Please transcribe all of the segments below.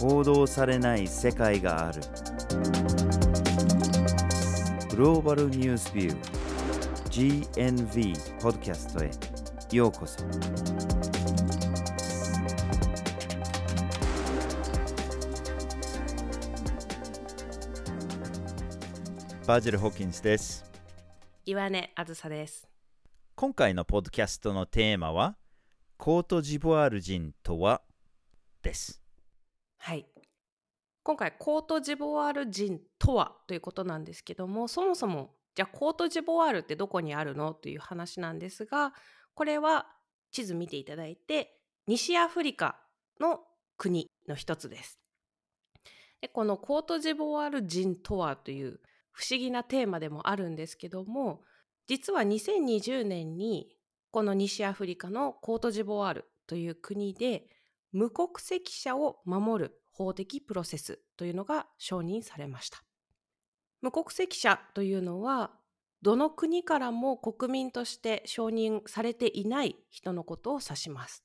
報道されない世界がある。グローバルニュースビュー GNV ポッドキャストへようこそ。バージル・ホーキンスです。岩根あずさです。今回のポッドキャストのテーマはコートジボワール人とは？ですはい。今回コートジボワール人とはということなんですけどもそもそもじゃあコートジボワールってどこにあるのという話なんですがこれは地図見ていただいて西アフリカの国の一つです。でこのコートジボワール人とはという不思議なテーマでもあるんですけども実は2020年にこの西アフリカのコートジボワールという国で無国籍者を守る法的プロセスというのが承認されました。無国籍者というのはどの国からも国民として承認されていない人のことを指します。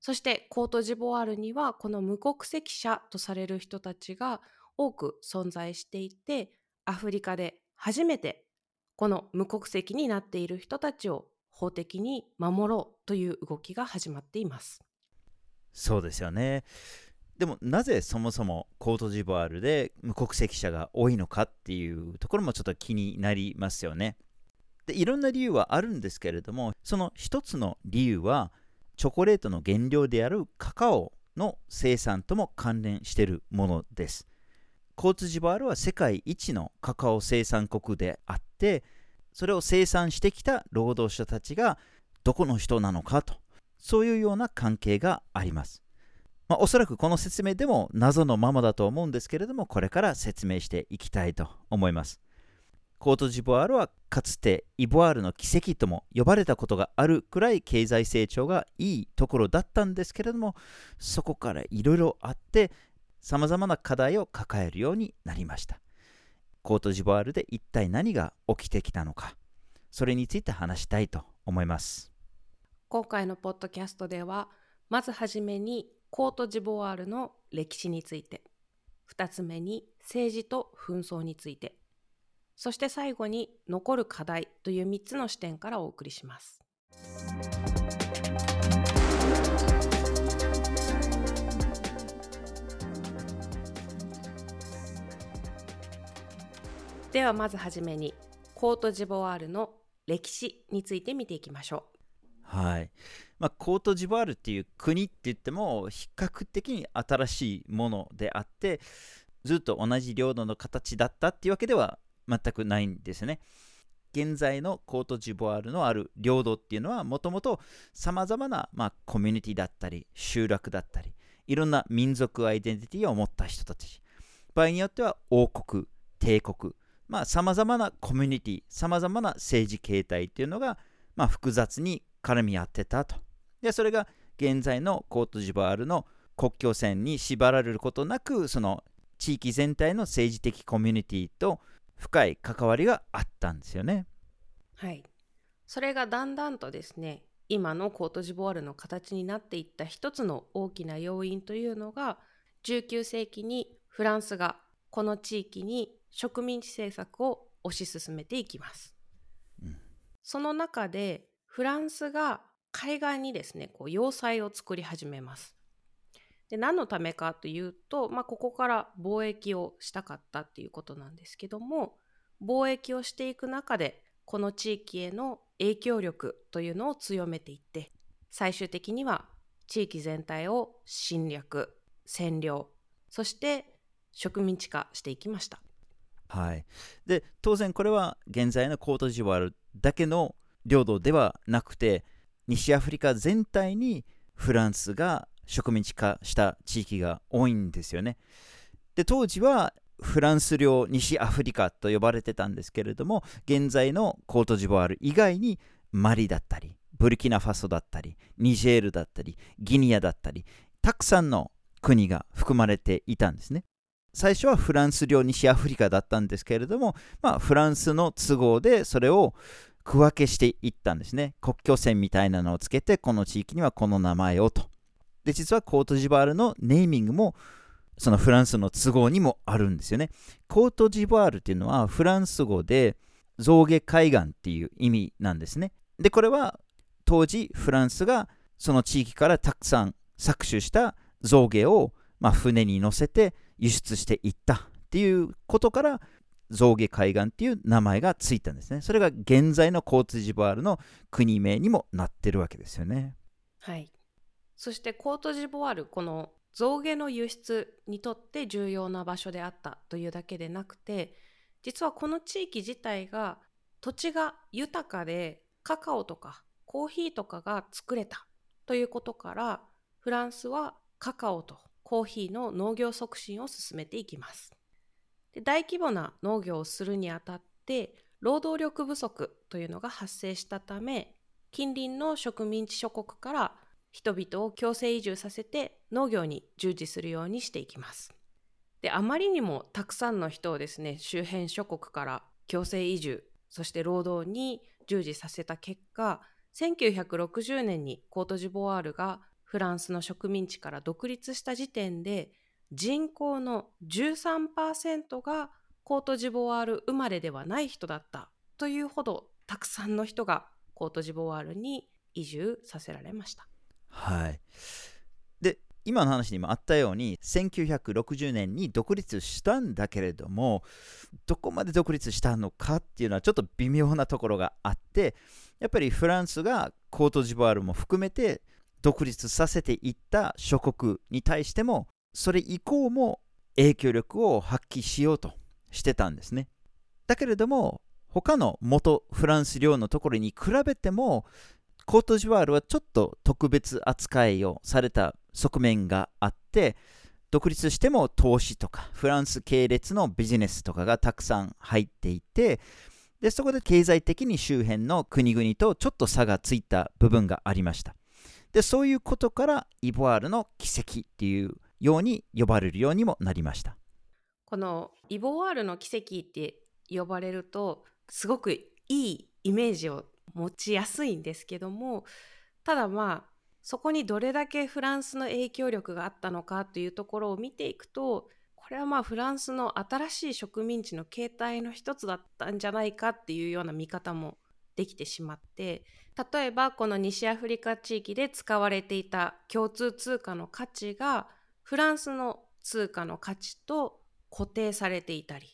そしてコートジボワールにはこの無国籍者とされる人たちが多く存在していてアフリカで初めてこの無国籍になっている人たちを法的に守ろうという動きが始まっています。そうですよね。でもなぜそもそもコートジボワールで無国籍者が多いのかっていうところもちょっと気になりますよね。でいろんな理由はあるんですけれどもその一つの理由はチョコレートの原料であるカカオの生産とも関連しているものです。コーツジボワールは世界一のカカオ生産国であってそれを生産してきた労働者たちがどこの人なのかと。そういうような関係があります、まあ、おそらくこの説明でも謎のままだと思うんですけれどもこれから説明していきたいと思います。コートジボワールはかつてイボワールの奇跡とも呼ばれたことがあるくらい経済成長がいいところだったんですけれどもそこからいろいろあってさまざまな課題を抱えるようになりました。コートジボワールで一体何が起きてきたのかそれについて話したいと思います。今回のポッドキャストではまずはじめにコートジボワールの歴史について2つ目に政治と紛争についてそして最後に残る課題という3つの視点からお送りしますではまずはじめにコートジボワールの歴史について見ていきましょう。はいまあ、コートジボワールっていう国って言っても比較的に新しいものであってずっと同じ領土の形だったっていうわけでは全くないんですね。現在のコートジボワールのある領土っていうのはもともとさまざまな、ま、コミュニティだったり集落だったりいろんな民族アイデンティティを持った人たち場合によっては王国帝国さまざ、まなコミュニティさまざまな政治形態っていうのが、まあ、複雑に絡み合ってたとでそれが現在のコートジボワールの国境線に縛られることなくその地域全体の政治的コミュニティと深い関わりがあったんですよね。はいそれがだんだんとですね今のコートジボワールの形になっていった一つの大きな要因というのが19世紀にフランスがこの地域に植民地政策を推し進めていきます。うん、その中でフランスが海岸にですねこう要塞を作り始めます。で何のためかというと、まあ、ここから貿易をしたかったっていうことなんですけども貿易をしていく中でこの地域への影響力というのを強めていって最終的には地域全体を侵略占領そして植民地化していきました。はい、で当然これは現在のコートジボワールだけの領土ではなくて西アフリカ全体にフランスが植民地化した地域が多いんですよね。で当時はフランス領西アフリカと呼ばれてたんですけれども現在のコートジボワール以外にマリだったりブルキナファソだったりニジェールだったりギニアだったりたくさんの国が含まれていたんですね。最初はフランス領西アフリカだったんですけれども、まあ、フランスの都合でそれを区分けしていったんですね国境線みたいなのをつけてこの地域にはこの名前をとで実はコートジボワールのネーミングもそのフランスの都合にもあるんですよね。コートジボワールっていうのはフランス語で象牙海岸っていう意味なんですね。でこれは当時フランスがその地域からたくさん搾取した象牙を、まあ、船に乗せて輸出していったっていうことから象牙海岸っていう名前がついたんですね。それが現在のコートジボワールの国名にもなってるわけですよね。はい。そしてコートジボワールこの象牙の輸出にとって重要な場所であったというだけでなくて実はこの地域自体が土地が豊かでカカオとかコーヒーとかが作れたということからフランスはカカオとコーヒーの農業促進を進めていきますで大規模な農業をするにあたって労働力不足というのが発生したため近隣の植民地諸国から人々を強制移住させて農業に従事するようにしていきます。であまりにもたくさんの人をですね周辺諸国から強制移住そして労働に従事させた結果1960年にコートジボワールがフランスの植民地から独立した時点で人口の13%がコートジボワール生まれではない人だったというほどたくさんの人がコートジボワールに移住させられました。はい。で、今の話にもあったように、1960年に独立したんだけれども、どこまで独立したのかっていうのはちょっと微妙なところがあって、やっぱりフランスがコートジボワールも含めて独立させていった諸国に対しても、それ以降も影響力を発揮しようとしてたんですね。だけれども、他の元フランス領のところに比べてもコートジュワールはちょっと特別扱いをされた側面があって独立しても投資とかフランス系列のビジネスとかがたくさん入っていてでそこで経済的に周辺の国々とちょっと差がついた部分がありましたでそういうことからイボワールの奇跡っていうように呼ばれるようにもなりました。このイボワールの奇跡って呼ばれるとすごくいいイメージを持ちやすいんですけどもただまあそこにどれだけフランスの影響力があったのかというところを見ていくとこれはまあフランスの新しい植民地の形態の一つだったんじゃないかっていうような見方もできてしまって例えばこの西アフリカ地域で使われていた共通通貨の価値がフランスの通貨の価値と固定されていたり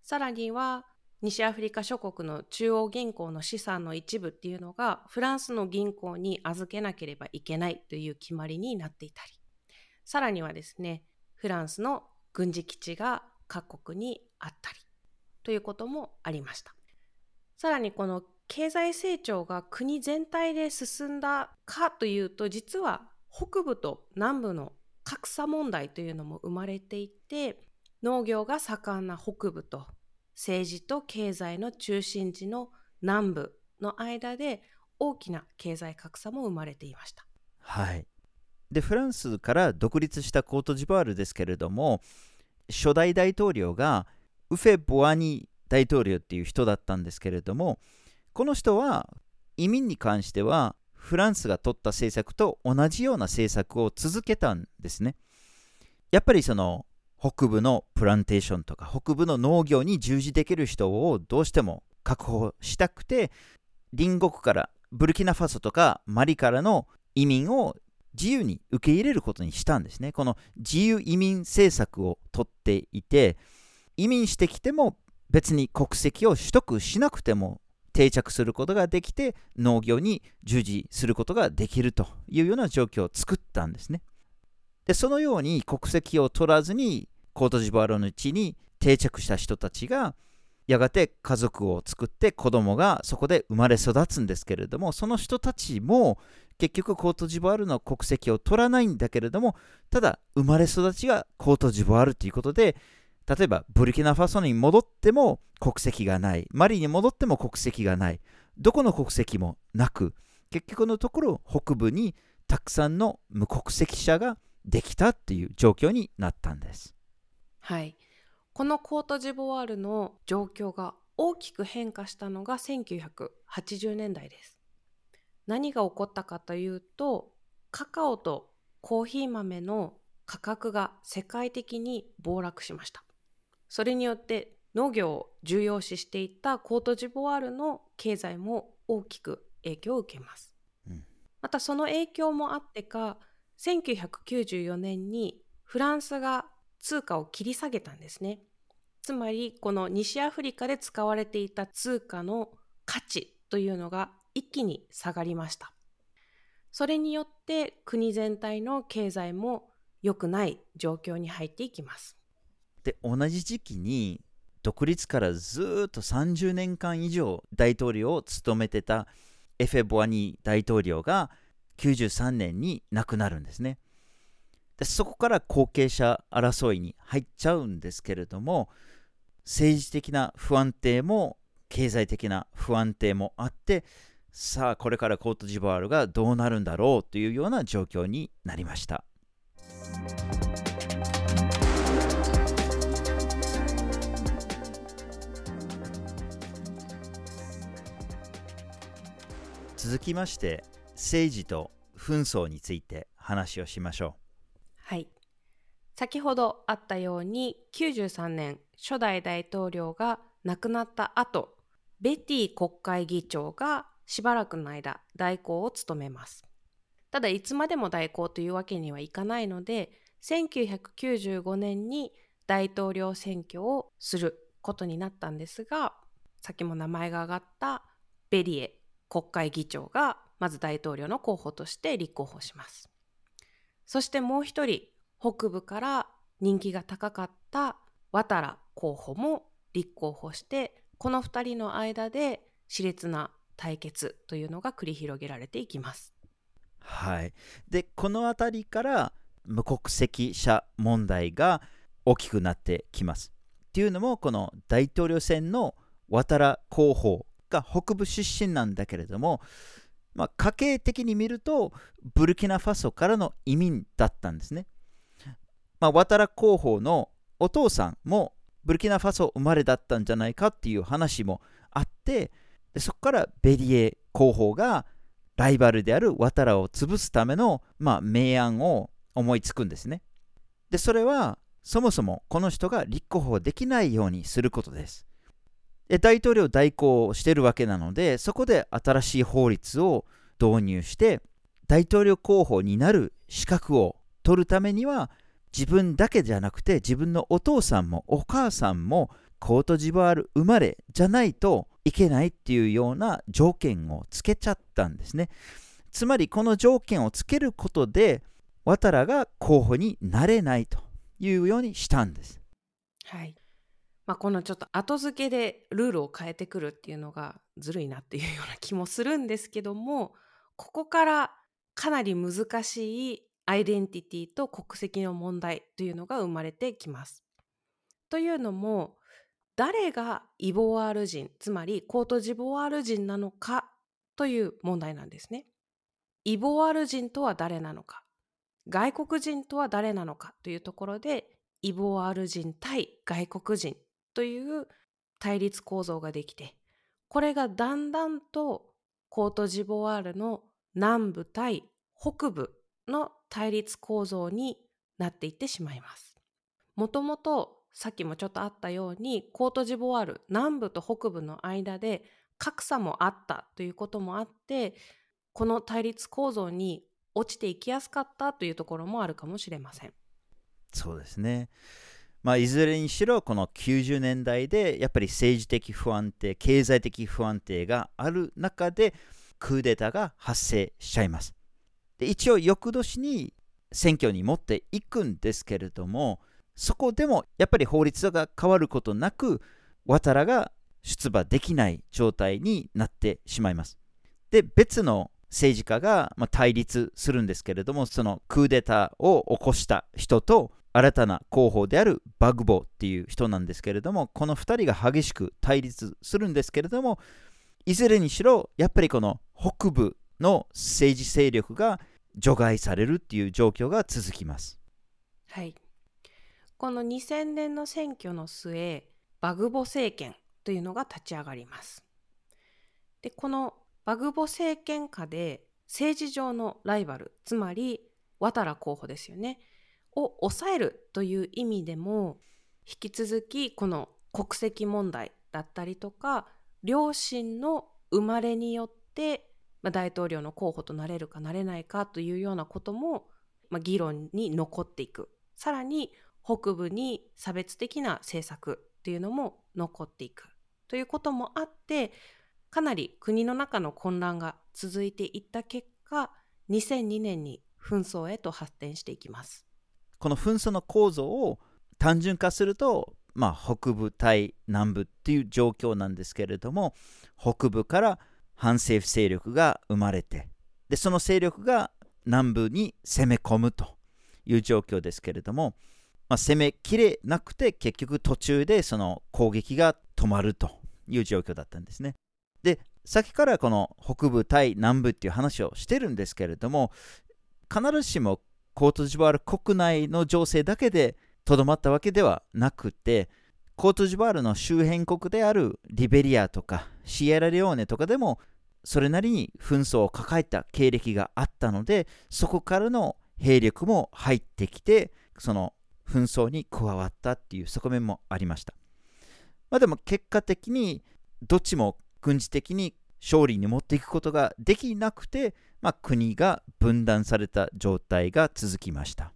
さらには西アフリカ諸国の中央銀行の資産の一部っていうのがフランスの銀行に預けなければいけないという決まりになっていたりさらにはですねフランスの軍事基地が各国にあったりということもありました。さらにこの経済成長が国全体で進んだかというと実は北部と南部の格差問題というのも生まれていて農業が盛んな北部と政治と経済の中心地の南部の間で大きな経済格差も生まれていました。はいでフランスから独立したコートジボワールですけれども初代大統領がウフェ・ボアニ大統領っていう人だったんですけれどもこの人は移民に関してはフランスが取った政策と同じような政策を続けたんですね。やっぱりその北部のプランテーションとか北部の農業に従事できる人をどうしても確保したくて隣国からブルキナファソとかマリからの移民を自由に受け入れることにしたんですね。この自由移民政策をとっていて移民してきても別に国籍を取得しなくても定着することができて農業に従事することができるというような状況を作ったんですね。でそのように国籍を取らずにコートジボワールの地に定着した人たちがやがて家族を作って子供がそこで生まれ育つんですけれどもその人たちも結局コートジボワールの国籍を取らないんだけれどもただ生まれ育ちがコートジボワールということで例えばブルキナファソに戻っても国籍がないマリに戻っても国籍がないどこの国籍もなく結局のところ北部にたくさんの無国籍者ができたっていう状況になったんです。はい、このコートジボワールの状況が大きく変化したのが1980年代です。何が起こったかというとカカオとコーヒー豆の価格が世界的に暴落しました。それによって農業を重要視していたコートジボワールの経済も大きく影響を受けます。うんまたその影響もあってか1994年にフランスが通貨を切り下げたんですね。つまりこの西アフリカで使われていた通貨の価値というのが一気に下がりました。それによって国全体の経済も良くない状況に入っていきます。で同じ時期に独立からずっと30年間以上大統領を務めてたエフェ・ボアニー大統領が93年に亡くなるんですね。でそこから後継者争いに入っちゃうんですけれども政治的な不安定も経済的な不安定もあってさあこれからコートジボワールがどうなるんだろうというような状況になりました。続きまして政治と紛争について話をしましょうはい。先ほどあったように93年初代大統領が亡くなった後、ベティ国会議長がしばらくの間代行を務めます。ただいつまでも代行というわけにはいかないので、1995年に大統領選挙をすることになったんですが、さっきも名前が挙がったベリエ国会議長がまず大統領の候補として立候補します。そしてもう一人、北部から人気が高かった渡良候補も立候補して、この二人の間で熾烈な対決というのが繰り広げられていきます。はいでこの辺りから無国籍者問題が大きくなってきますっていうのもこの大統領選の渡良候補が北部出身なんだけれども、まあ、家系的に見るとブルキナファソからの移民だったんですね、まあ、渡良候補のお父さんもブルキナファソ生まれだったんじゃないかっていう話もあってでそこからベリエ候補がライバルである渡良を潰すための、まあ、明暗を思いつくんですね。でそれはそもそもこの人が立候補できないようにすることです。大統領代行してるわけなのでそこで新しい法律を導入して大統領候補になる資格を取るためには自分だけじゃなくて自分のお父さんもお母さんもコートジボワール生まれじゃないといけないっていうような条件をつけちゃったんですねつまりこの条件をつけることで渡良が候補になれないというようにしたんですはい。まあ、このちょっと後付けでルールを変えてくるっていうのがずるいなっていうような気もするんですけども、ここからかなり難しいアイデンティティと国籍の問題というのが生まれてきます。というのも、誰がイボワール人、つまりコートジボワール人なのかという問題なんですね。イボワール人とは誰なのか、外国人とは誰なのかというところで、イボワール人対外国人という対立構造ができて、これがだんだんとコートジボワールの南部対北部の対立構造になっていってしまいます。もともとさっきもちょっとあったようにコートジボワール南部と北部の間で格差もあったということもあってこの対立構造に落ちていきやすかったというところもあるかもしれません。そうですね。まあ、いずれにしろこの90年代でやっぱり政治的不安定経済的不安定がある中でクーデターが発生しちゃいます。で一応翌年に選挙に持っていくんですけれどもそこでもやっぱり法律が変わることなく渡良が出馬できない状態になってしまいます。で別の政治家が対立するんですけれどもそのクーデターを起こした人と新たな候補であるバグボっていう人なんですけれどもこの2人が激しく対立するんですけれどもいずれにしろやっぱりこの北部の政治勢力が除外されるっていう状況が続きます。はい。この2000年の選挙の末、バグボ政権というのが立ち上がります。で、このバグボ政権下で政治上のライバル、つまりワタラ候補ですよねを抑えるという意味でも引き続きこの国籍問題だったりとか両親の生まれによってまあ、大統領の候補となれるかなれないかというようなことも、まあ、議論に残っていく。さらに北部に差別的な政策っていうのも残っていく。ということもあってかなり国の中の混乱が続いていった結果2002年に紛争へと発展していきます。この紛争の構造を単純化すると、まあ、北部対南部っていう状況なんですけれども北部から反政府勢力が生まれてでその勢力が南部に攻め込むという状況ですけれども、まあ、攻めきれなくて結局途中でその攻撃が止まるという状況だったんですね。で先からこの北部対南部っていう話をしてるんですけれども必ずしもコートジボワール国内の情勢だけでとどまったわけではなくてコートジボワールの周辺国であるリベリアとかシエラレオーネとかでもそれなりに紛争を抱えた経歴があったのでそこからの兵力も入ってきてその紛争に加わったっていう側面もありました、まあ、でも結果的にどっちも軍事的に勝利に持っていくことができなくて、まあ、国が分断された状態が続きました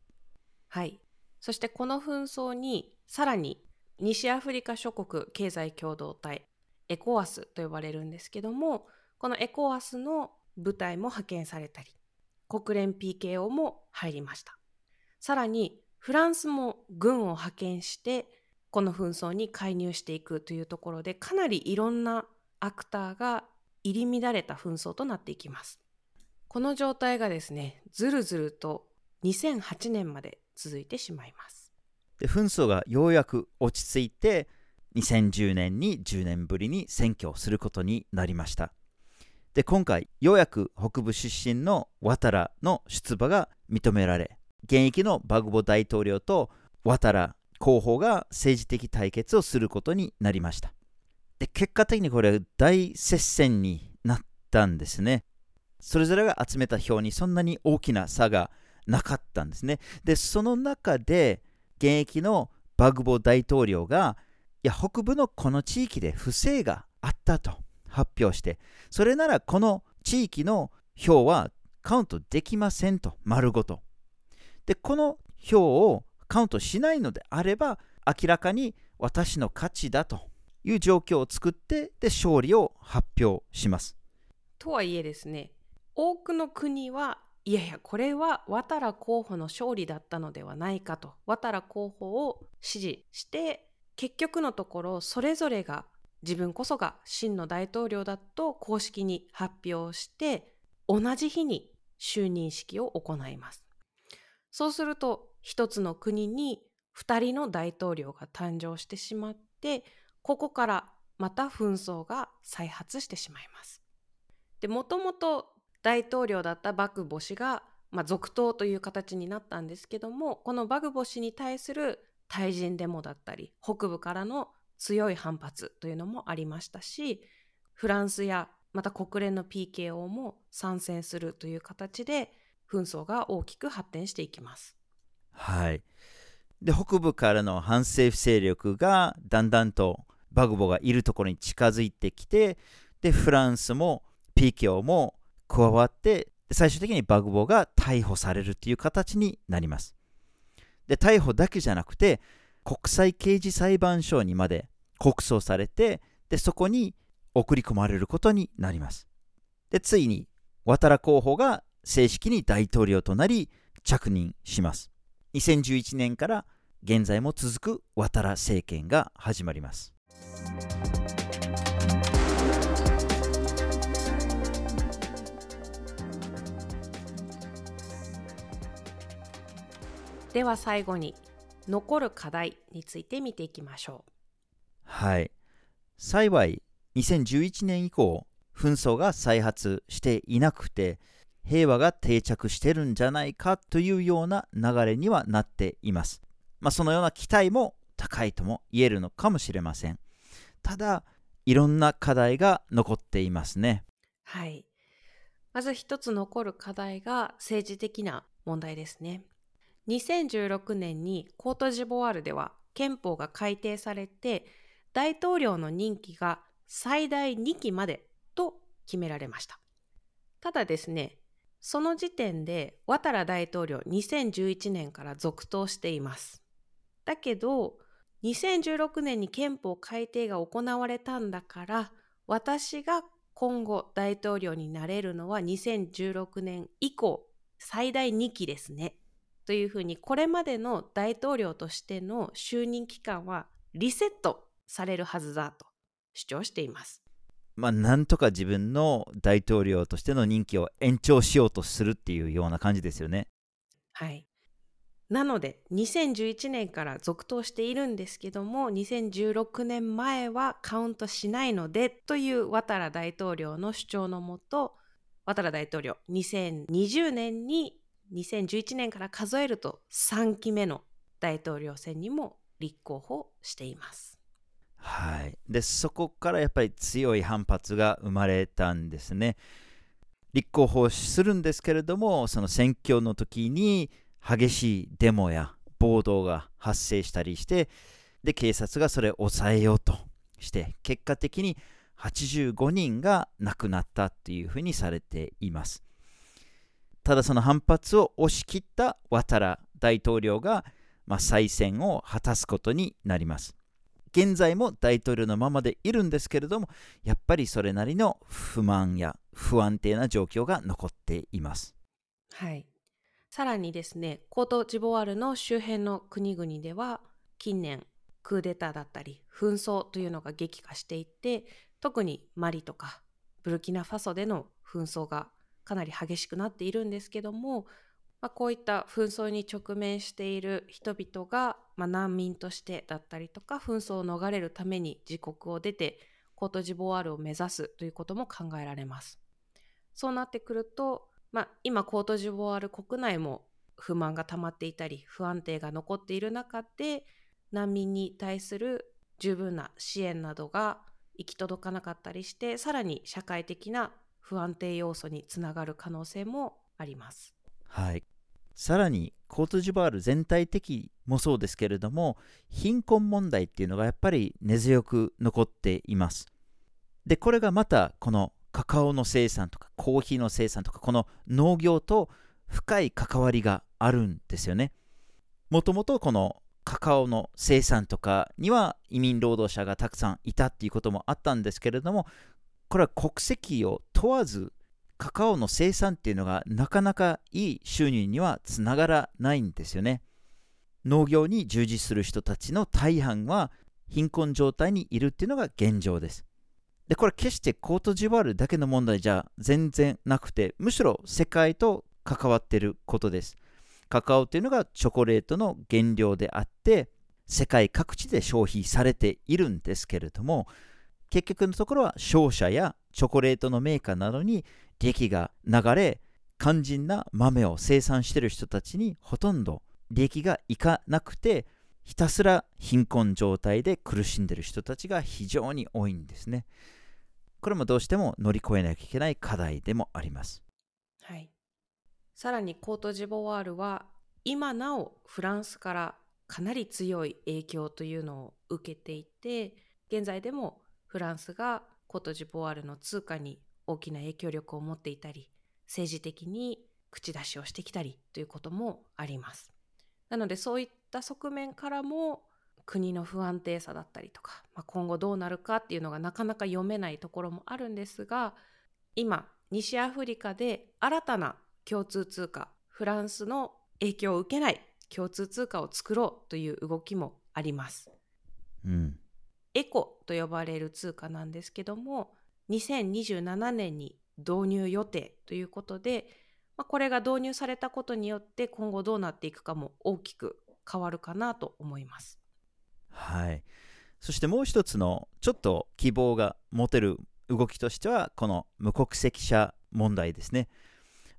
はいそしてこの紛争にさらに西アフリカ諸国経済共同体エコワスと呼ばれるんですけどもこのエコワスの部隊も派遣されたり、国連 PKO も入りました。さらに、フランスも軍を派遣して、この紛争に介入していくというところで、かなりいろんなアクターが入り乱れた紛争となっていきます。この状態がですね、ずるずると2008年まで続いてしまいます。で紛争がようやく落ち着いて、2010年に10年ぶりに選挙をすることになりました。で今回ようやく北部出身のワタラの出馬が認められ現役のバグボ大統領とワタラ候補が政治的対決をすることになりましたで結果的にこれ大接戦になったんですねそれぞれが集めた票にそんなに大きな差がなかったんですねでその中で現役のバグボ大統領がいや北部のこの地域で不正があったと発表して、それならこの地域の票はカウントできませんと、丸ごと。で、この票をカウントしないのであれば、明らかに私の勝ちだという状況を作って、で、勝利を発表します。とはいえですね、多くの国はいやいやこれは渡良候補の勝利だったのではないかと渡良候補を支持して結局のところそれぞれが自分こそが真の大統領だと公式に発表して同じ日に就任式を行います。そうすると一つの国に2人の大統領が誕生してしまってここからまた紛争が再発してしまいます。でもともと大統領だったバグボ氏が、まあ、続投という形になったんですけどもこのバグボ氏に対する対人デモだったり北部からの強い反発というのもありましたしフランスやまた国連の PKO も参戦するという形で紛争が大きく発展していきます。はいで北部からの反政府勢力がだんだんとバグボがいるところに近づいてきてでフランスも PKO も加わって最終的にバグボが逮捕されるという形になります。で逮捕だけじゃなくて国際刑事裁判所にまで告訴されてでそこに送り込まれることになります。でついに渡良候補が正式に大統領となり着任します。2011年から現在も続く渡良政権が始まります。では最後に残る課題について見ていきましょう。はい。幸い、2011年以降、紛争が再発していなくて、平和が定着してるんじゃないかというような流れにはなっています。まあ、そのような期待も高いとも言えるのかもしれません。ただ、いろんな課題が残っていますね。はい。まず一つ残る課題が政治的な問題ですね。2016年にコートジボワールでは憲法が改定されて大統領の任期が最大2期までと決められました。ただですね、その時点でワタラ大統領2011年から続投しています。だけど2016年に憲法改定が行われたんだから私が今後大統領になれるのは2016年以降最大2期ですね。というふうにこれまでの大統領としての就任期間はリセットされるはずだと主張しています。まあ、なんとか自分の大統領としての任期を延長しようとするっていうような感じですよね。はい。なので2011年から続投しているんですけども2016年前はカウントしないのでというワタラ大統領の主張のもとワタラ大統領2020年に2011年から数えると3期目の大統領選にも立候補しています。はい、でそこからやっぱり強い反発が生まれたんですね。立候補するんですけれどもその選挙の時に激しいデモや暴動が発生したりしてで警察がそれを抑えようとして結果的に85人が亡くなったというふうにされていますただその反発を押し切ったワタラ大統領が、まあ、再選を果たすことになります。現在も大統領のままでいるんですけれどもやっぱりそれなりの不満や不安定な状況が残っています。はい。さらにですね、コートジボワールの周辺の国々では近年クーデターだったり紛争というのが激化していって特にマリとかブルキナファソでの紛争がかなり激しくなっているんですけども、まあ、こういった紛争に直面している人々が、まあ、難民としてだったりとか紛争を逃れるために自国を出てコートジボワールを目指すということも考えられます。そうなってくるとまあ、今コートジボワール国内も不満が溜まっていたり不安定が残っている中で難民に対する十分な支援などが行き届かなかったりしてさらに社会的な不安定要素につながる可能性もあります。はいさらにコートジボワール全体的もそうですけれども貧困問題っていうのがやっぱり根強く残っています。でこれがまたこのカカオの生産とかコーヒーの生産とかこの農業と深い関わりがあるんですよね。もともとこのカカオの生産とかには移民労働者がたくさんいたっていうこともあったんですけれどもこれは国籍を問わずカカオの生産っていうのがなかなかいい収入にはつながらないんですよね。農業に従事する人たちの大半は貧困状態にいるっていうのが現状です。で、これ決してコートジボワールだけの問題じゃ全然なくて、むしろ世界と関わってることです。カカオというのがチョコレートの原料であって、世界各地で消費されているんですけれども、結局のところは商社やチョコレートのメーカーなどに利益が流れ、肝心な豆を生産している人たちにほとんど利益がいかなくて、ひたすら貧困状態で苦しんでいる人たちが非常に多いんですね。これもどうしても乗り越えなきゃいけない課題でもあります。はい。さらにコートジボワールは今なおフランスからかなり強い影響というのを受けていて現在でもフランスがコートジボワールの通貨に大きな影響力を持っていたり政治的に口出しをしてきたりということもあります。なのでそういった側面からも国の不安定さだったりとか、まあ、今後どうなるかっていうのがなかなか読めないところもあるんですが今西アフリカで新たな共通通貨フランスの影響を受けない共通通貨を作ろうという動きもあります。うん、エコと呼ばれる通貨なんですけども2027年に導入予定ということで、まあ、これが導入されたことによって今後どうなっていくかも大きく変わるかなと思います。はい。そしてもう一つのちょっと希望が持てる動きとしてはこの無国籍者問題ですね。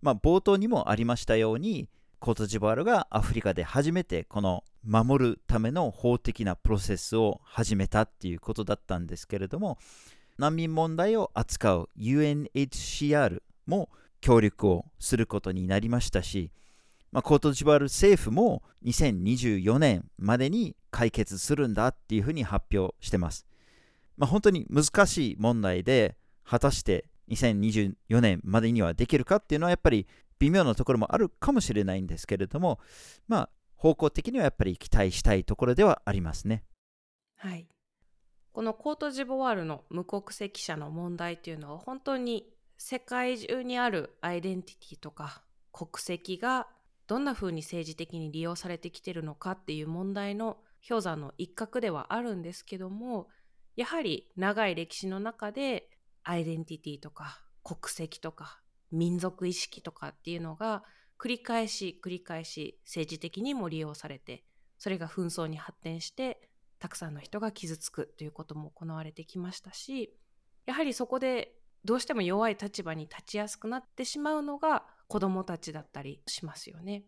まあ、冒頭にもありましたようにコートジボワールがアフリカで初めてこの守るための法的なプロセスを始めたっていうことだったんですけれども難民問題を扱う UNHCR も協力をすることになりましたしまあ、コートジボワール政府も2024年までに解決するんだっていうふうに発表してます。まあ、本当に難しい問題で、果たして2024年までにはできるかっていうのはやっぱり微妙なところもあるかもしれないんですけれども、まあ、方向的にはやっぱり期待したいところではありますね。はい。このコートジボワールの無国籍者の問題というのは本当に世界中にあるアイデンティティとか国籍がどんな風に政治的に利用されてきてるのかっていう問題の氷山の一角ではあるんですけどもやはり長い歴史の中でアイデンティティとか国籍とか民族意識とかっていうのが繰り返し繰り返し政治的にも利用されてそれが紛争に発展してたくさんの人が傷つくということも行われてきましたしやはりそこでどうしても弱い立場に立ちやすくなってしまうのが子どもたちだったりしますよね。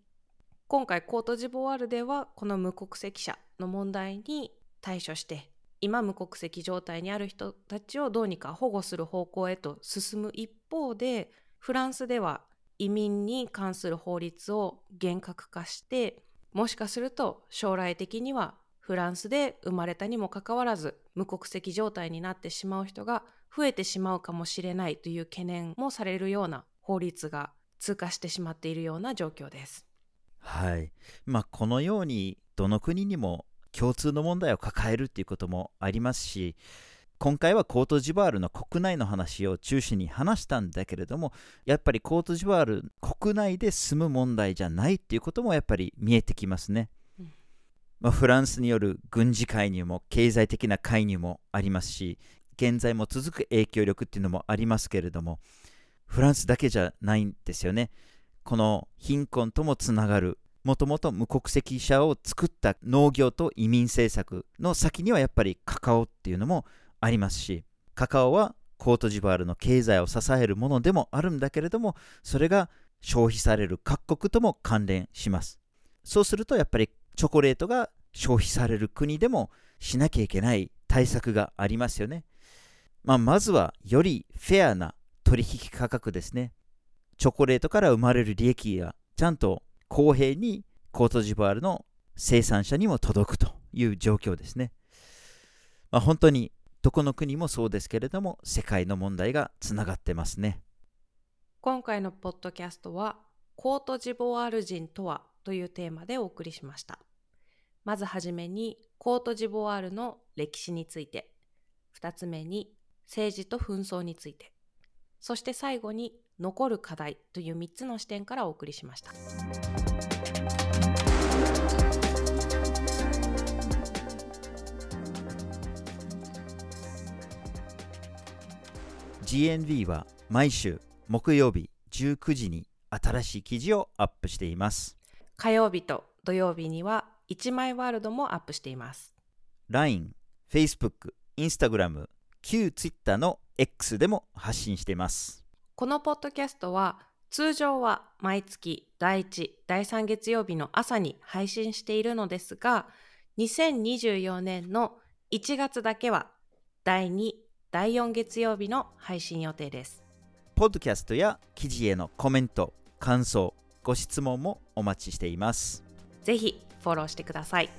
今回コートジボワールではこの無国籍者の問題に対処して今無国籍状態にある人たちをどうにか保護する方向へと進む一方でフランスでは移民に関する法律を厳格化してもしかすると将来的にはフランスで生まれたにもかかわらず無国籍状態になってしまう人が増えてしまうかもしれないという懸念もされるような法律が通過してしまっているような状況です。はい。まあ、このようにどの国にも共通の問題を抱えるっていうこともありますし、今回はコートジボワールの国内の話を中心に話したんだけれども、やっぱりコートジボワール国内で済む問題じゃないっていうこともやっぱり見えてきますね。まあ、フランスによる軍事介入も経済的な介入もありますし現在も続く影響力っていうのもありますけれどもフランスだけじゃないんですよねこの貧困ともつながるもともと無国籍者を作った農業と移民政策の先にはやっぱりカカオっていうのもありますしカカオはコートジボワールの経済を支えるものでもあるんだけれどもそれが消費される各国とも関連しますそうするとやっぱりチョコレートが消費される国でもしなきゃいけない対策がありますよね。まあ、まずはよりフェアな取引価格ですね。チョコレートから生まれる利益がちゃんと公平にコートジボワールの生産者にも届くという状況ですね。まあ、本当にどこの国もそうですけれども世界の問題がつながってますね。今回のポッドキャストはコートジボワール人とはというテーマでお送りしました。まずはじめにコートジボワールの歴史について、2つ目に政治と紛争について、そして最後に残る課題という3つの視点からお送りしました。GNV は毎週木曜日19時に新しい記事をアップしています。火曜日と土曜日には1枚ワールドもアップしています。LINE、Facebook、Instagram、旧 Twitter の X でも発信しています。このポッドキャストは通常は毎月第1、第3月曜日の朝に配信しているのですが、2024年の1月だけは第2、第4月曜日の配信予定です。ポッドキャストや記事へのコメント、感想、ご質問もお待ちしています。ぜひフォローしてください。